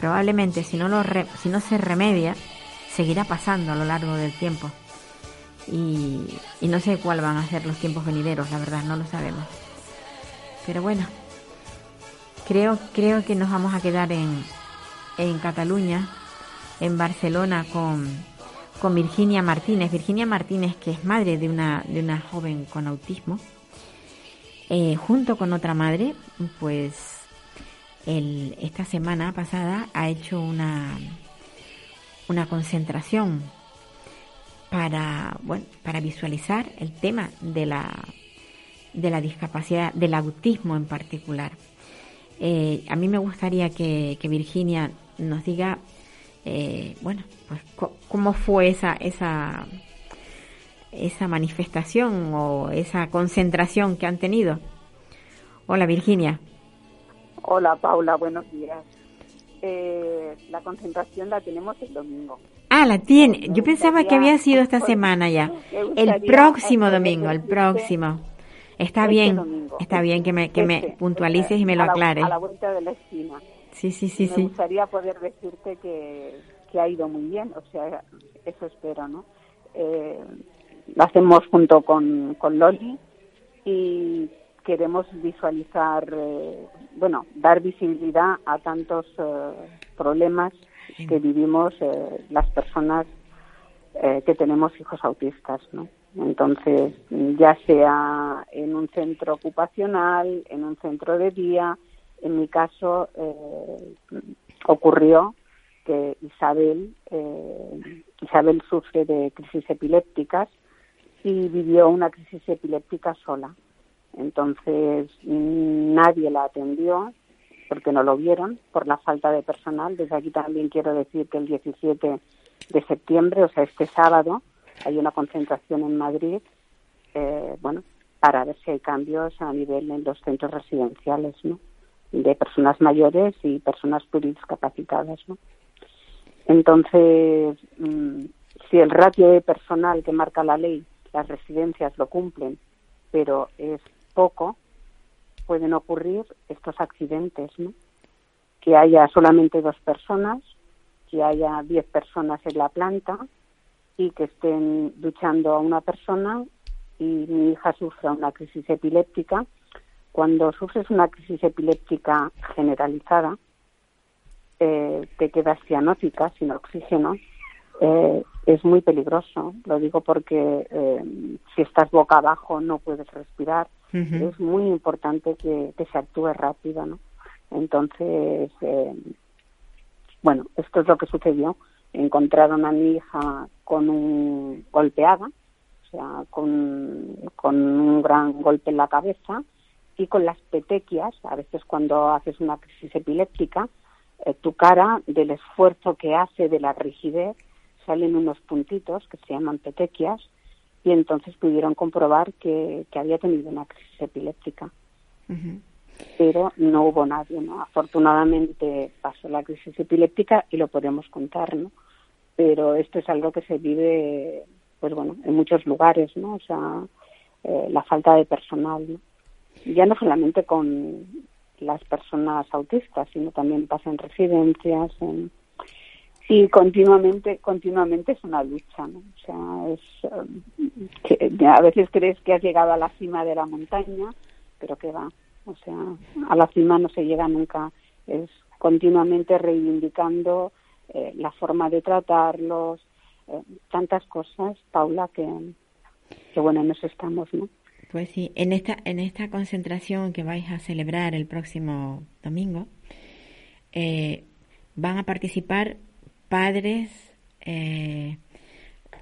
S1: probablemente si no, lo re- si no se remedia, seguirá pasando a lo largo del tiempo. Y, y no sé cuál van a ser los tiempos venideros, la verdad, no lo sabemos. Pero bueno, creo, creo que nos vamos a quedar en, en Cataluña, en Barcelona, con, con Virginia Martínez. Virginia Martínez, que es madre de una, de una joven con autismo, eh, junto con otra madre, pues esta semana pasada ha hecho una, una concentración para, bueno, para visualizar el tema de la, de la discapacidad, del autismo en particular. eh, a mí me gustaría que, Virginia nos diga, eh, bueno, pues cómo fue esa, esa, esa manifestación o esa concentración que han tenido. Hola Virginia.
S4: Hola Paula, buenos días. Eh, la concentración la tenemos el domingo.
S1: Ah, la tiene. Yo pensaba que había sido esta semana ya. El próximo domingo, el próximo. Está este bien, está bien que me, que me este, puntualices y me lo aclares.
S4: A la vuelta de la esquina.
S1: Sí, sí, sí, me
S4: gustaría poder decirte que, que, ha ido muy bien, o sea, eso espero, ¿no? Eh, lo hacemos junto con, con Loli y queremos visualizar, eh, bueno, dar visibilidad a tantos eh, problemas que vivimos eh, las personas que tenemos hijos autistas, ¿no? Entonces, ya sea en un centro ocupacional, en un centro de día, en mi caso ocurrió que Isabel, Isabel sufre de crisis epilépticas y vivió una crisis epiléptica sola. Entonces nadie la atendió porque no lo vieron por la falta de personal. Desde aquí también quiero decir que el 17 de septiembre, o sea, este sábado, hay una concentración en Madrid, eh, bueno, para ver si hay cambios a nivel en los centros residenciales, ¿no? De personas mayores y personas pluridiscapacitadas, ¿no? Entonces, mm, si el ratio de personal que marca la ley, las residencias lo cumplen, pero es poco, pueden ocurrir estos accidentes, ¿no? Que haya solamente dos personas, que haya diez personas en la planta y que estén luchando a una persona y mi hija sufra una crisis epiléptica. Cuando sufres una crisis epiléptica generalizada, eh, te quedas cianótica, sin oxígeno, eh, es muy peligroso. Lo digo porque eh, si estás boca abajo no puedes respirar. Es muy importante que, se actúe rápido, ¿no? Entonces, eh, bueno, esto es lo que sucedió. Encontraron a mi hija con un golpeada, o sea, con, con un gran golpe en la cabeza y con las petequias. A veces cuando haces una crisis epiléptica, eh, tu cara, del esfuerzo que hace, de la rigidez, salen unos puntitos que se llaman petequias y entonces pudieron comprobar que, había tenido una crisis epiléptica. Pero no hubo nadie, ¿no? Afortunadamente pasó la crisis epiléptica y lo podemos contar, ¿no? Pero esto es algo que se vive, pues bueno, en muchos lugares, ¿no? O sea, eh, la falta de personal, ¿no? Ya no solamente con las personas autistas, sino también pasa en residencias, en, y continuamente continuamente es una lucha ¿no? o sea es eh, que a veces crees que has llegado a la cima de la montaña pero que va o sea a la cima no se llega nunca es continuamente reivindicando eh, la forma de tratarlos eh, tantas cosas Paula que que bueno en eso estamos no
S1: pues sí en esta en esta concentración que vais a celebrar el próximo domingo van a participar padres, eh,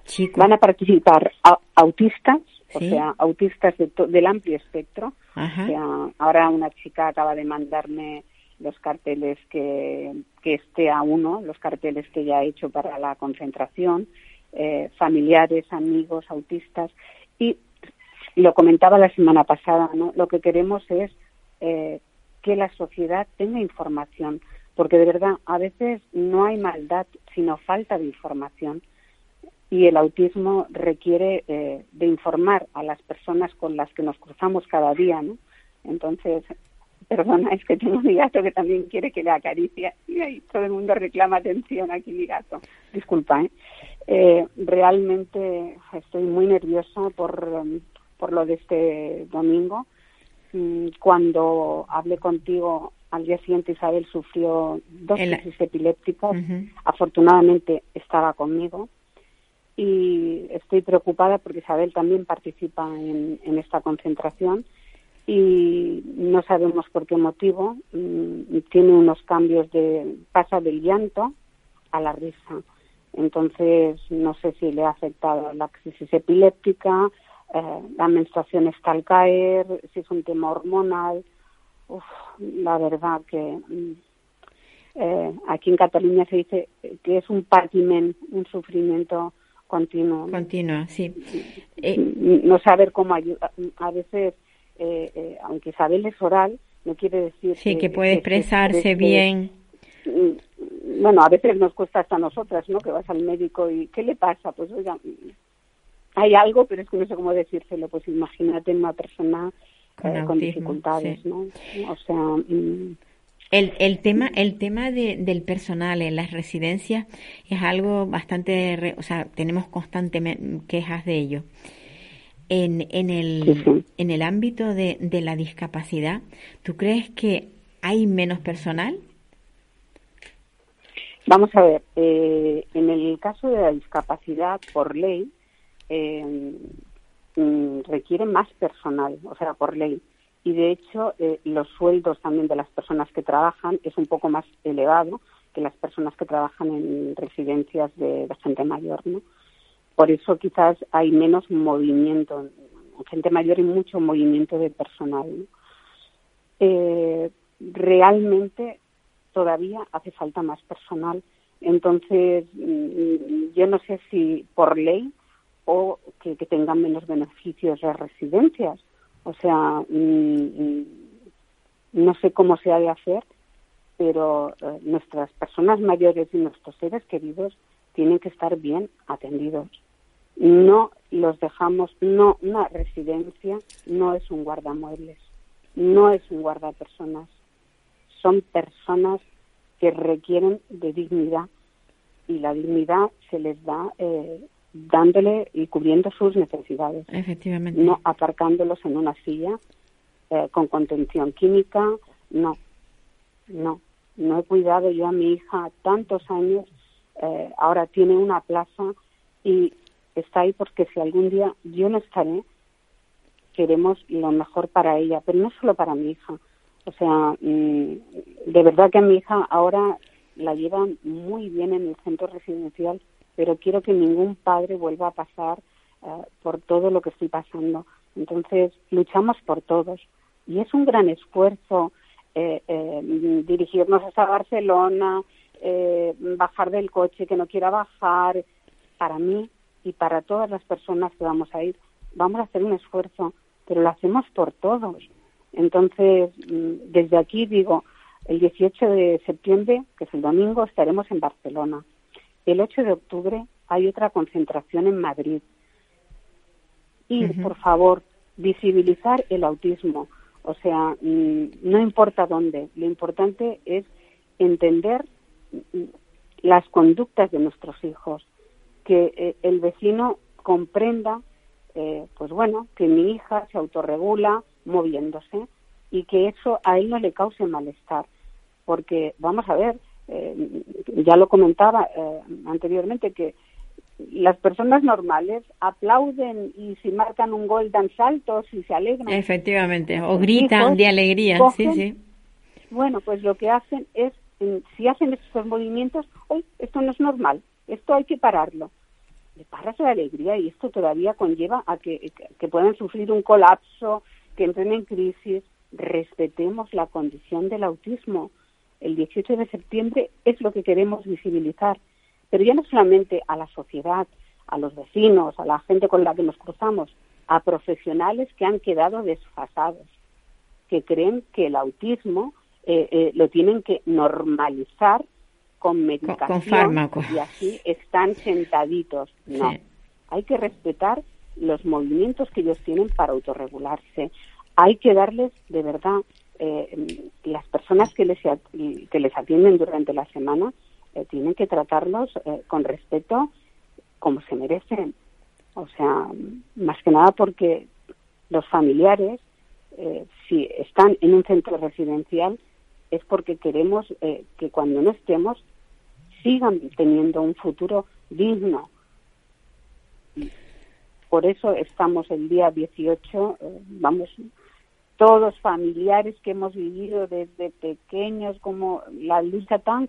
S1: chicos.
S4: Van a participar autistas, o sea, autistas del amplio espectro. O sea, ahora una chica acaba de mandarme los carteles que, que esté a uno, los carteles que ya he hecho para la concentración, eh, familiares, amigos, autistas. Y lo comentaba la semana pasada, ¿no? Lo que queremos es eh, que la sociedad tenga información porque de verdad a veces no hay maldad, sino falta de información. Y el autismo requiere eh, de informar a las personas con las que nos cruzamos cada día, ¿no? Entonces, perdona, es que tengo mi gato que también quiere que le acaricie y ahí todo el mundo reclama atención aquí mi gato. Disculpa, ¿eh? eh realmente estoy muy nerviosa por, por lo de este domingo. Mm, cuando hablé contigo al día siguiente Isabel sufrió dos crisis epilépticas. Afortunadamente estaba conmigo y estoy preocupada porque Isabel también participa en, esta concentración y no sabemos por qué motivo. Mm, tiene unos cambios de pasa del llanto a la risa. Entonces no sé si le ha afectado la crisis epiléptica, eh, la menstruación está al caer, si es un tema hormonal uf, la verdad que mm, eh, aquí en Cataluña se dice que es un patiment, un sufrimiento continuo.
S1: Continuo, sí.
S4: Eh, no saber cómo ayudar. A veces, eh, aunque Isabel es oral, no quiere decir
S1: sí, que, puede expresarse bien.
S4: Mm, bueno, a veces nos cuesta hasta a nosotras, ¿no? Que vas al médico y ¿qué le pasa? Pues oiga, hay algo, pero es que no sé cómo decírselo. Pues imagínate una persona con, dificultades, ¿no? O sea. Mm,
S1: el, el tema, el tema de, del personal en las residencias es algo bastante, o sea, tenemos constantemente quejas de ello. En, en, el, en el ámbito de, de la discapacidad, ¿tú crees que hay menos personal?
S4: Vamos a ver, eh, en el caso de la discapacidad, por ley, eh, mm, requiere más personal, o sea, por ley y de hecho eh, los sueldos también de las personas que trabajan es un poco más elevado que las personas que trabajan en residencias de, gente mayor, ¿no? Por eso quizás hay menos movimiento, gente mayor y mucho movimiento de personal. Eh, realmente todavía hace falta más personal. Entonces, mm, yo no sé si por ley o que tengan menos beneficios las residencias, o sea, mm, mm, no sé cómo se ha de hacer, pero eh, nuestras personas mayores y nuestros seres queridos tienen que estar bien atendidos. No los dejamos, no, una residencia no es un guardamuebles, no es un guardapersonas. Son personas que requieren de dignidad y la dignidad se les da eh, dándole y cubriendo sus necesidades.
S1: Efectivamente.
S4: No aparcándolos en una silla eh, con contención química, no, no. No he cuidado yo a mi hija tantos años, eh, ahora tiene una plaza y está ahí porque si algún día yo no estaré, queremos lo mejor para ella, pero no solo para mi hija. O sea, mm, de verdad que a mi hija ahora la llevan muy bien en el centro residencial pero quiero que ningún padre vuelva a pasar eh, por todo lo que estoy pasando. Entonces, luchamos por todos. Y es un gran esfuerzo eh, eh, dirigirnos hasta Barcelona, bajar del coche que no quiera bajar. Para mí y para todas las personas que vamos a ir, vamos a hacer un esfuerzo, pero lo hacemos por todos. Entonces, mm, desde aquí digo, el 18 de septiembre, que es el domingo, estaremos en Barcelona. El 8 de octubre hay otra concentración en Madrid. Y, por favor, visibilizar el autismo. O sea, mm, no importa dónde, lo importante es entender mm, las conductas de nuestros hijos, que eh, el vecino comprenda, eh, pues bueno, que mi hija se autorregula moviéndose y que eso a él no le cause malestar. Porque, vamos a ver, eh, ya lo comentaba eh, anteriormente que las personas normales aplauden y si marcan un gol dan saltos y se alegran.
S1: Efectivamente, o gritan de alegría, sí, sí.
S4: Bueno, pues lo que hacen es, si hacen estos movimientos, hoy esto no es normal, esto hay que pararlo. Le paras la alegría y esto todavía conlleva a que, que puedan sufrir un colapso, que entren en crisis. Respetemos la condición del autismo el 18 de septiembre es lo que queremos visibilizar, pero ya no solamente a la sociedad, a los vecinos, a la gente con la que nos cruzamos, a profesionales que han quedado desfasados, que creen que el autismo eh, eh, lo tienen que normalizar con medicación y así están sentaditos. No, hay que respetar los movimientos que ellos tienen para autorregularse. Hay que darles de verdad eh, las personas que les, que les atienden durante la semana eh, tienen que tratarlos eh, con respeto como se merecen. O sea, más que nada porque los familiares, eh, si están en un centro residencial, es porque queremos que cuando no estemos sigan teniendo un futuro digno. Por eso estamos el día 18, vamos, todos familiares que hemos vivido desde pequeños, como la lucha tan...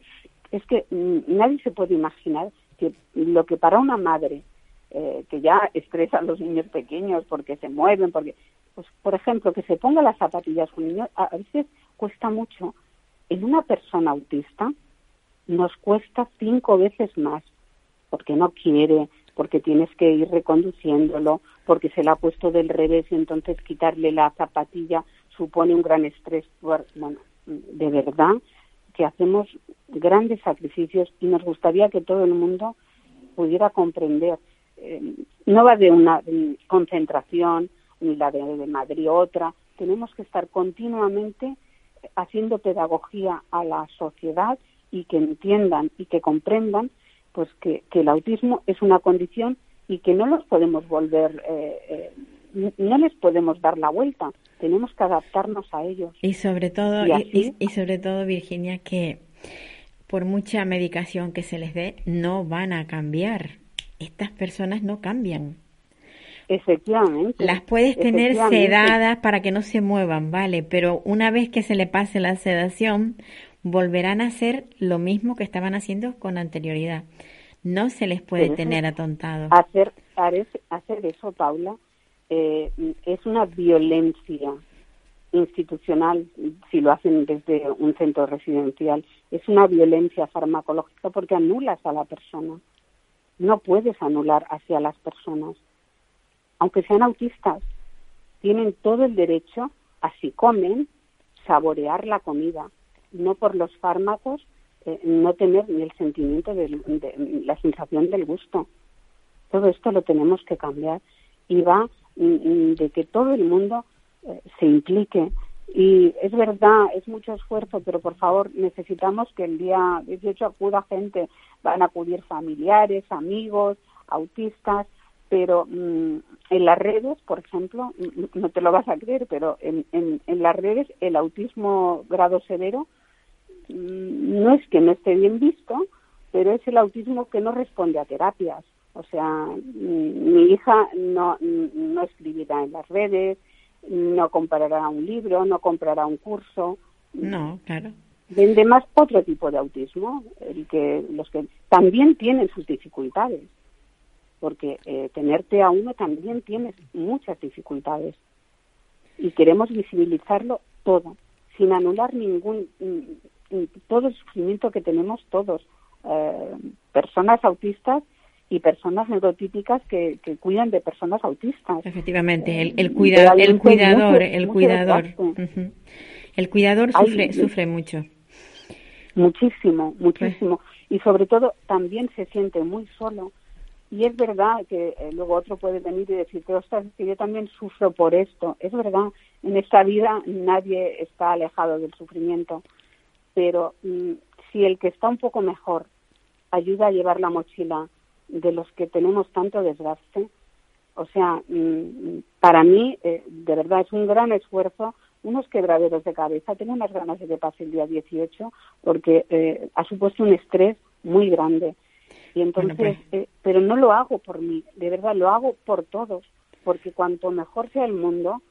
S4: Es que mm, nadie se puede imaginar que lo que para una madre, eh, que ya estresa a los niños pequeños porque se mueven, porque, pues, por ejemplo, que se ponga las zapatillas con niños, a veces cuesta mucho, en una persona autista nos cuesta cinco veces más, porque no quiere, porque tienes que ir reconduciéndolo, porque se le ha puesto del revés y entonces quitarle la zapatilla supone un gran estrés. Bueno, de verdad que hacemos grandes sacrificios y nos gustaría que todo el mundo pudiera comprender. Eh, no va de una concentración, ni la de, de Madrid otra. Tenemos que estar continuamente haciendo pedagogía a la sociedad y que entiendan y que comprendan pues que, el autismo es una condición y que no los podemos volver eh, eh, no les podemos dar la vuelta. Tenemos que adaptarnos a ellos.
S1: Y sobre todo y, y, sobre todo Virginia que por mucha medicación que se les dé no van a cambiar. Estas personas no cambian.
S4: Efectivamente.
S1: Las puedes tener sedadas para que no se muevan, vale, pero una vez que se le pase la sedación, volverán a hacer lo mismo que estaban haciendo con anterioridad. No se les puede tener atontados.
S4: Hacer, hacer eso, Paula, eh, es una violencia institucional si lo hacen desde un centro residencial. Es una violencia farmacológica porque anulas a la persona. No puedes anular hacia las personas aunque sean autistas, tienen todo el derecho a si comen, saborear la comida, no por los fármacos, eh, no tener ni el sentimiento de, la sensación del gusto. Todo esto lo tenemos que cambiar y va mm, mm, de que todo el mundo eh, se implique. Y es verdad, es mucho esfuerzo, pero por favor necesitamos que el día 18 acuda gente, van a acudir familiares, amigos, autistas, pero mm, en las redes, por ejemplo, no te lo vas a creer, pero en, en, las redes el autismo grado severo no es que no esté bien visto, pero es el autismo que no responde a terapias. O sea, mi hija no, no escribirá en las redes, no comprará un libro, no comprará un curso.
S1: No, claro.
S4: Vende más otro tipo de autismo, el que los que también tienen sus dificultades porque eh, tenerte a uno también tienes muchas dificultades y queremos visibilizarlo todo, sin anular ningún, todo el sufrimiento que tenemos todos, eh, personas autistas y personas neurotípicas que, cuidan de personas autistas.
S1: Efectivamente, el, el, el cuidador, el cuidador, el cuidador sufre, sufre mucho.
S4: Muchísimo, muchísimo. Y sobre todo también se siente muy solo y es verdad que eh, luego otro puede venir y decirte, ostras, que yo también sufro por esto. Es verdad, en esta vida nadie está alejado del sufrimiento, pero mm, si el que está un poco mejor ayuda a llevar la mochila de los que tenemos tanto desgaste, o sea, mm, para mí, eh, de verdad, es un gran esfuerzo, unos quebraderos de cabeza. Tengo unas ganas de que pase el día 18 porque eh, ha supuesto un estrés muy grande y entonces, pues. eh, pero no lo hago por mí, de verdad, lo hago por todos, porque cuanto mejor sea el mundo,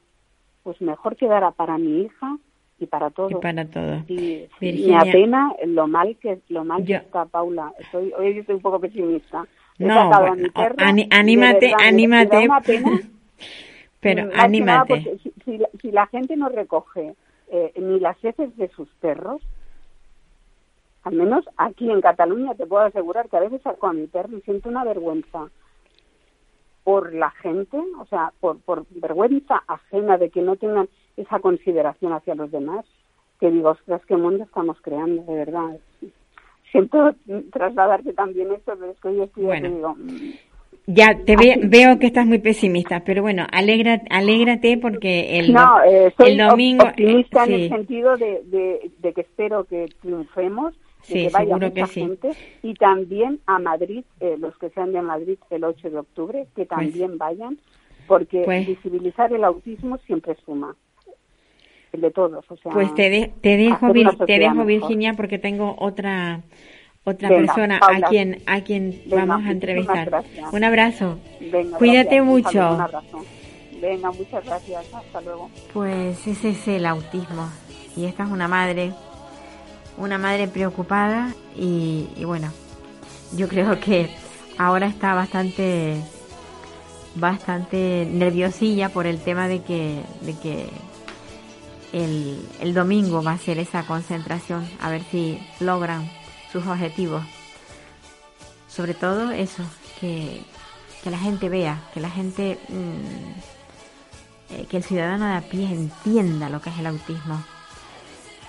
S4: pues mejor quedará para mi hija y para todos. Y
S1: para todos.
S4: Y me apena lo mal que lo mal que está Paula. Estoy, hoy estoy un poco pesimista.
S1: no, anímate, anímate. pero anímate.
S4: si, la, gente no recoge eh, ni las heces de sus perros, al menos aquí en Cataluña te puedo asegurar que a veces saco a mi perro y siento una vergüenza por la gente, o sea, por, por vergüenza ajena de que no tengan esa consideración hacia los demás, que digo, ostras, qué mundo estamos creando, de verdad. Siento trasladarte también esto, pero es que hoy estoy bueno. digo...
S1: Ya te veo que estás muy pesimista, pero bueno, alegra, alégrate porque el,
S4: no, eh, soy el domingo... optimista en el sentido de, de, de que espero que triunfemos
S1: sí, seguro que
S4: sí. y también a Madrid, eh, los que sean de Madrid el 8 de octubre, que pues también vayan, porque pues visibilizar el autismo siempre suma. El de todos, o sea,
S1: pues te, te dejo, te dejo Virginia, porque tengo otra otra persona a quien a quien vamos a entrevistar. Un abrazo. Cuídate mucho.
S4: Venga, muchas gracias. Hasta luego.
S1: Pues ese es el autismo. Y esta es una madre una madre preocupada y, bueno, yo creo que ahora está bastante bastante nerviosilla por el tema de que de que el, el domingo va a ser esa concentración, a ver si logran sus objetivos. Sobre todo eso, que, que la gente vea, que la gente, mm, eh, que el ciudadano de a pie entienda lo que es el autismo.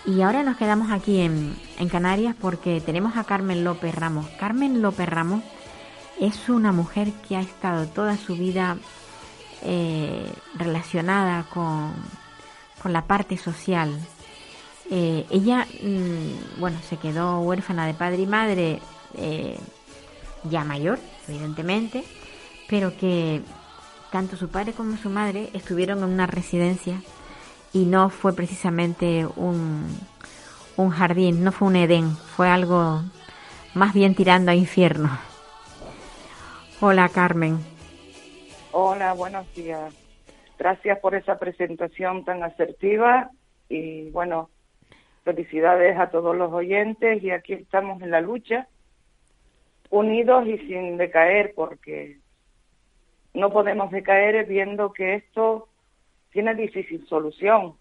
S1: Y ahora nos quedamos aquí en, en Canarias porque tenemos a Carmen López Ramos. Carmen López Ramos es una mujer que ha estado toda su vida eh, relacionada con, con, la parte social. Eh, ella, mm, bueno, se quedó huérfana de padre y madre eh, ya mayor, evidentemente, pero que tanto su padre como su madre estuvieron en una residencia y no fue precisamente un, un jardín, no fue un Edén, fue algo más bien tirando a infierno. Hola Carmen.
S5: Hola, buenos días. Gracias por esa presentación tan asertiva y bueno, felicidades a todos los oyentes y aquí estamos en la lucha, unidos y sin decaer porque no podemos decaer viendo que esto tiene difícil solución.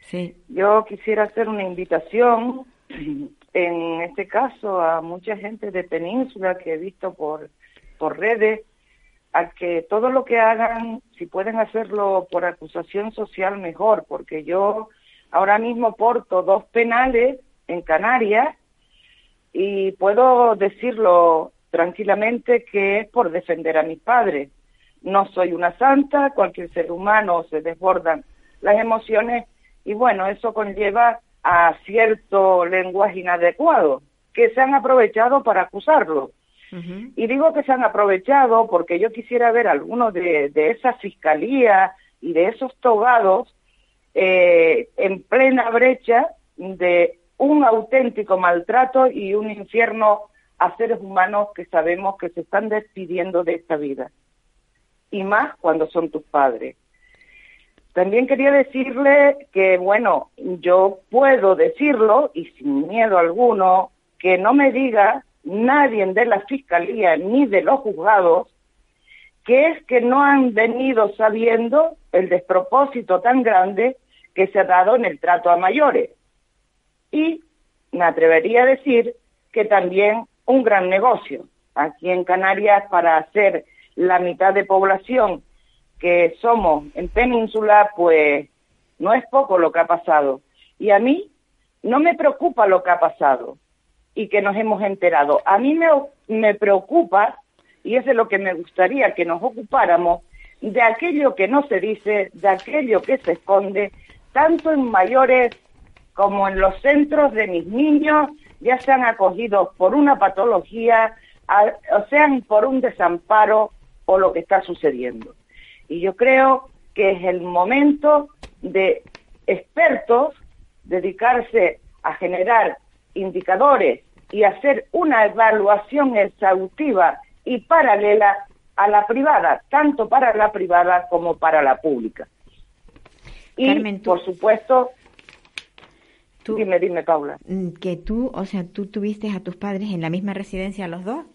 S1: Sí.
S5: Yo quisiera hacer una invitación, en este caso, a mucha gente de Península que he visto por, por redes, a que todo lo que hagan, si pueden hacerlo por acusación social, mejor, porque yo ahora mismo porto dos penales en Canarias y puedo decirlo tranquilamente que es por defender a mis padres no soy una santa, cualquier ser humano se desbordan las emociones y bueno, eso conlleva a cierto lenguaje inadecuado que se han aprovechado para acusarlo. Y digo que se han aprovechado porque yo quisiera ver algunos de, de esa fiscalía y de esos togados eh, en plena brecha de un auténtico maltrato y un infierno a seres humanos que sabemos que se están despidiendo de esta vida y más cuando son tus padres. También quería decirle que, bueno, yo puedo decirlo y sin miedo alguno, que no me diga nadie de la fiscalía ni de los juzgados que es que no han venido sabiendo el despropósito tan grande que se ha dado en el trato a mayores. Y me atrevería a decir que también un gran negocio. Aquí en Canarias, para hacer la mitad de población que somos en península, pues no es poco lo que ha pasado. Y a mí no me preocupa lo que ha pasado y que nos hemos enterado. A mí me, me preocupa, y es de lo que me gustaría que nos ocupáramos, de aquello que no se dice, de aquello que se esconde, tanto en mayores como en los centros de mis niños, ya sean acogidos por una patología, o sean por un desamparo o lo que está sucediendo. Y yo creo que es el momento de expertos dedicarse a generar indicadores y hacer una evaluación exhaustiva y paralela a la privada, tanto para la privada como para la pública. Y, por supuesto, dime, dime, Paula.
S1: Mm, que tú, o sea, tú tuviste a tus padres en la misma residencia los dos.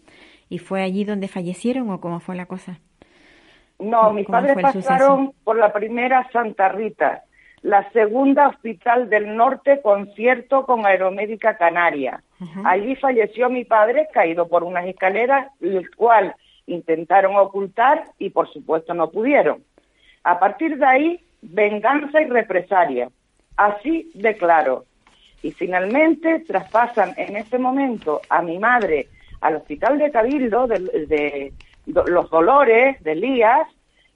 S1: ¿Y fue allí donde fallecieron o cómo fue la cosa?
S5: No, mis padres pasaron por la primera Santa Rita, la segunda Hospital del Norte, concierto con Aeromédica Canaria. Allí falleció mi padre caído por unas escaleras, el cual intentaron ocultar y por supuesto no pudieron. A partir de ahí, venganza y represalia. Así de claro. Y finalmente traspasan en ese momento a mi madre al hospital de Cabildo de, los Dolores de Elías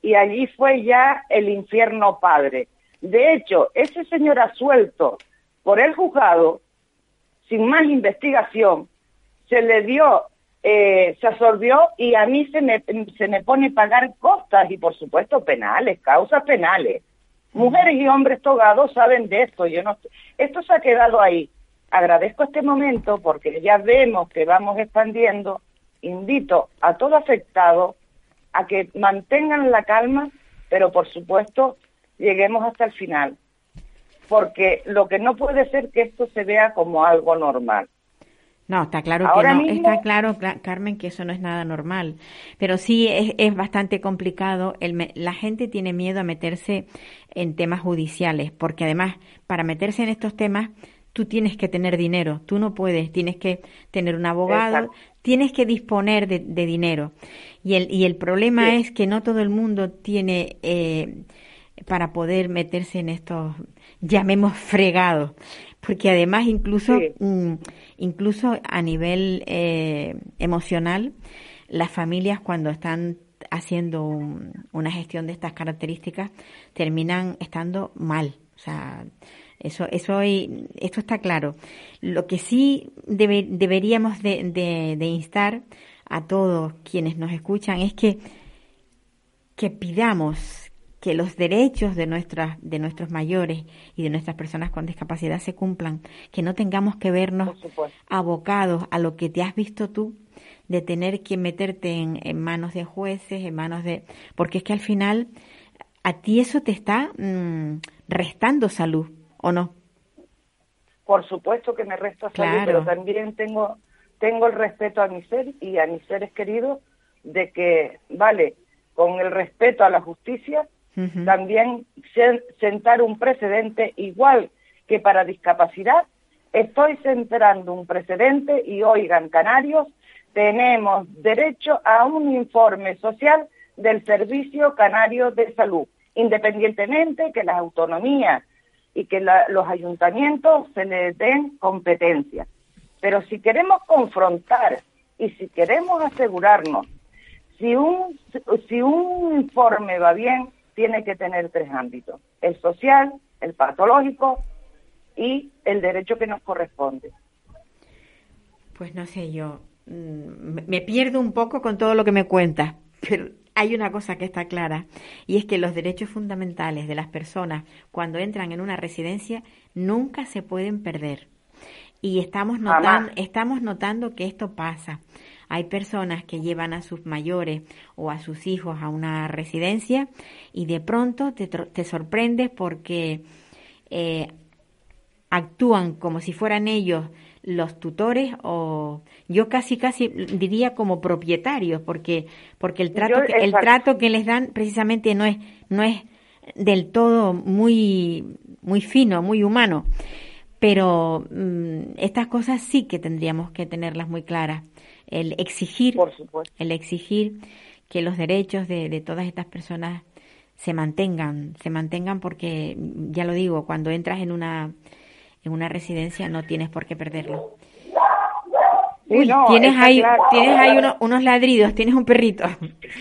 S5: y allí fue ya el infierno padre. De hecho, ese señor suelto por el juzgado, sin más investigación, se le dio, eh, se absorbió y a mí se me, se me pone pagar costas y por supuesto penales, causas penales. Mujeres y hombres togados saben de esto, yo no, esto se ha quedado ahí agradezco este momento porque ya vemos que vamos expandiendo. Invito a todo afectado a que mantengan la calma, pero por supuesto lleguemos hasta el final. Porque lo que no puede ser que esto se vea como algo normal.
S1: No, está claro que no.
S5: mismo-
S1: Está claro, Cla- Carmen, que eso no es nada normal. Pero sí es, es bastante complicado. El la gente tiene miedo a meterse en temas judiciales, porque además, para meterse en estos temas, tú tienes que tener dinero. Tú no puedes. Tienes que tener un abogado,
S5: Exacto.
S1: tienes que disponer de, de dinero. Y el, y el problema
S5: Sí.
S1: es que no todo el mundo tiene eh, para poder meterse en estos, llamemos fregados. Porque además incluso,
S5: Sí.
S1: mm, incluso a nivel eh, emocional, las familias cuando están haciendo un- una gestión de estas características terminan estando mal. O sea, eso, eso, esto está claro. Lo que sí debe- deberíamos de, de- de instar a todos quienes nos escuchan es que, que pidamos que los derechos de nuestras, de nuestros mayores y de nuestras personas con discapacidad se cumplan, que no tengamos que vernos abocados a lo que te has visto tú de tener que meterte en, en manos de jueces, en manos de... Porque es que al final a ti eso te está mm, restando salud, ¿o no?
S5: Por supuesto que me resta salud, pero también tengo, tengo el respeto a mi ser y a mis seres queridos de que, vale, con el respeto a la justicia, También sen- sentar un precedente igual que para discapacidad. Estoy centrando un precedente y oigan, canarios, tenemos derecho a un informe social del Servicio Canario de Salud, independientemente que las autonomías y que la- los ayuntamientos se les den competencia. Pero si queremos confrontar y si queremos asegurarnos, si un, si un informe va bien, tiene que tener tres ámbitos, el social, el patológico y el derecho que nos corresponde.
S1: Pues no sé, yo mm, me- pierdo un poco con todo lo que me cuentas, pero hay una cosa que está clara y es que los derechos fundamentales de las personas cuando entran en una residencia nunca se pueden perder. Y estamos notando, estamos notando que esto pasa. Hay personas que llevan a sus mayores o a sus hijos a una residencia y de pronto te, te sorprendes porque eh, actúan como si fueran ellos los tutores o yo casi casi diría como propietarios porque porque el trato
S5: Yo-
S1: que, el trato que les dan precisamente no es no es del todo muy muy fino muy humano. Pero mm, estas cosas sí que tendríamos que tenerlas muy claras el exigir
S5: Por
S1: el exigir que los derechos de, de todas estas personas se mantengan, se mantengan porque, ya lo digo, cuando entras en una, en una residencia no tienes por qué perderlo.
S5: Sí,
S1: Uy,
S5: no,
S1: tienes ahí,
S5: claro.
S1: tienes ahí uno- unos ladridos, tienes un perrito.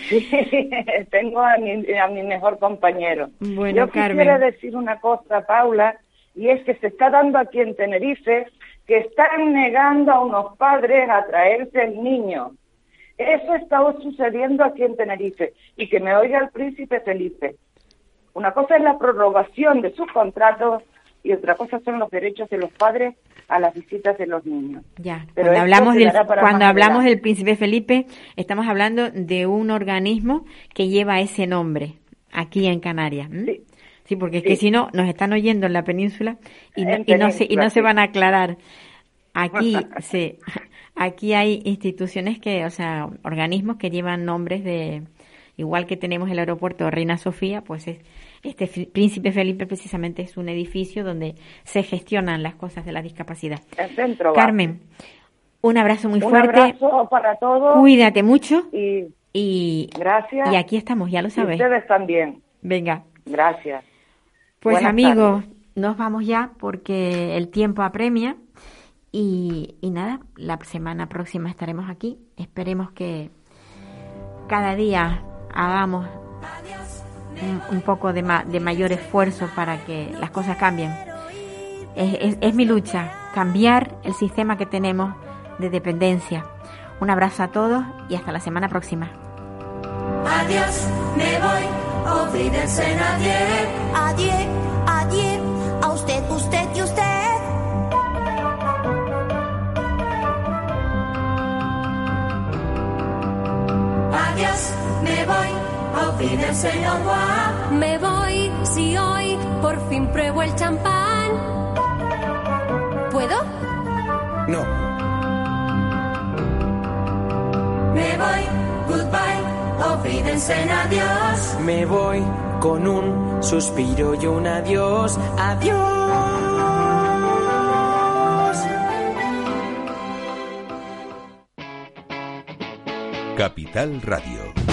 S5: Tengo a mi, a mi mejor compañero.
S1: Bueno,
S5: Yo quisiera
S1: Carmen.
S5: decir una cosa, Paula, y es que se está dando aquí en Tenerife que están negando a unos padres a traerse el niño. Eso está sucediendo aquí en Tenerife. Y que me oiga el príncipe Felipe. Una cosa es la prorrogación de sus contratos y otra cosa son los derechos de los padres a las visitas de los niños.
S1: Ya,
S5: Pero
S1: cuando hablamos del, cuando hablamos del príncipe Felipe, estamos hablando de un organismo que lleva ese nombre aquí en Canarias.
S5: Sí.
S1: Sí, porque es
S5: Sí.
S1: que si no, nos están oyendo en la península y no, y se, y no se van a aclarar. Aquí, sí, aquí hay instituciones que, o sea, organismos que llevan nombres de, igual que tenemos el aeropuerto Reina Sofía, pues es, este Príncipe Felipe precisamente es un edificio donde se gestionan las cosas de la discapacidad.
S5: El centro.
S1: Carmen, un abrazo muy
S5: un
S1: fuerte,
S5: abrazo para todos
S1: cuídate mucho
S5: y
S1: y,
S5: gracias.
S1: y aquí estamos, ya lo
S5: Y
S1: sabes.
S5: ustedes también.
S1: Venga.
S5: Gracias.
S1: Pues
S5: Buenas
S1: amigos, nos vamos ya porque el tiempo apremia y, y nada, la semana próxima estaremos aquí. Esperemos que cada día hagamos un, un poco de, ma- de mayor esfuerzo para que las cosas cambien. Es, es- es mi lucha, cambiar el sistema que tenemos de dependencia. Un abrazo a todos y hasta la semana próxima.
S6: Adiós, me voy, olvídense nadie. Adiós, adiós, a usted, usted y usted. Adiós, me voy, olvídense no va.
S7: Me voy si hoy por fin pruebo el champán. ¿Puedo?
S8: No,
S6: Me voy, goodbye, olvídense en adiós.
S8: Me voy con un suspiro y un adiós, adiós.
S9: Capital Radio.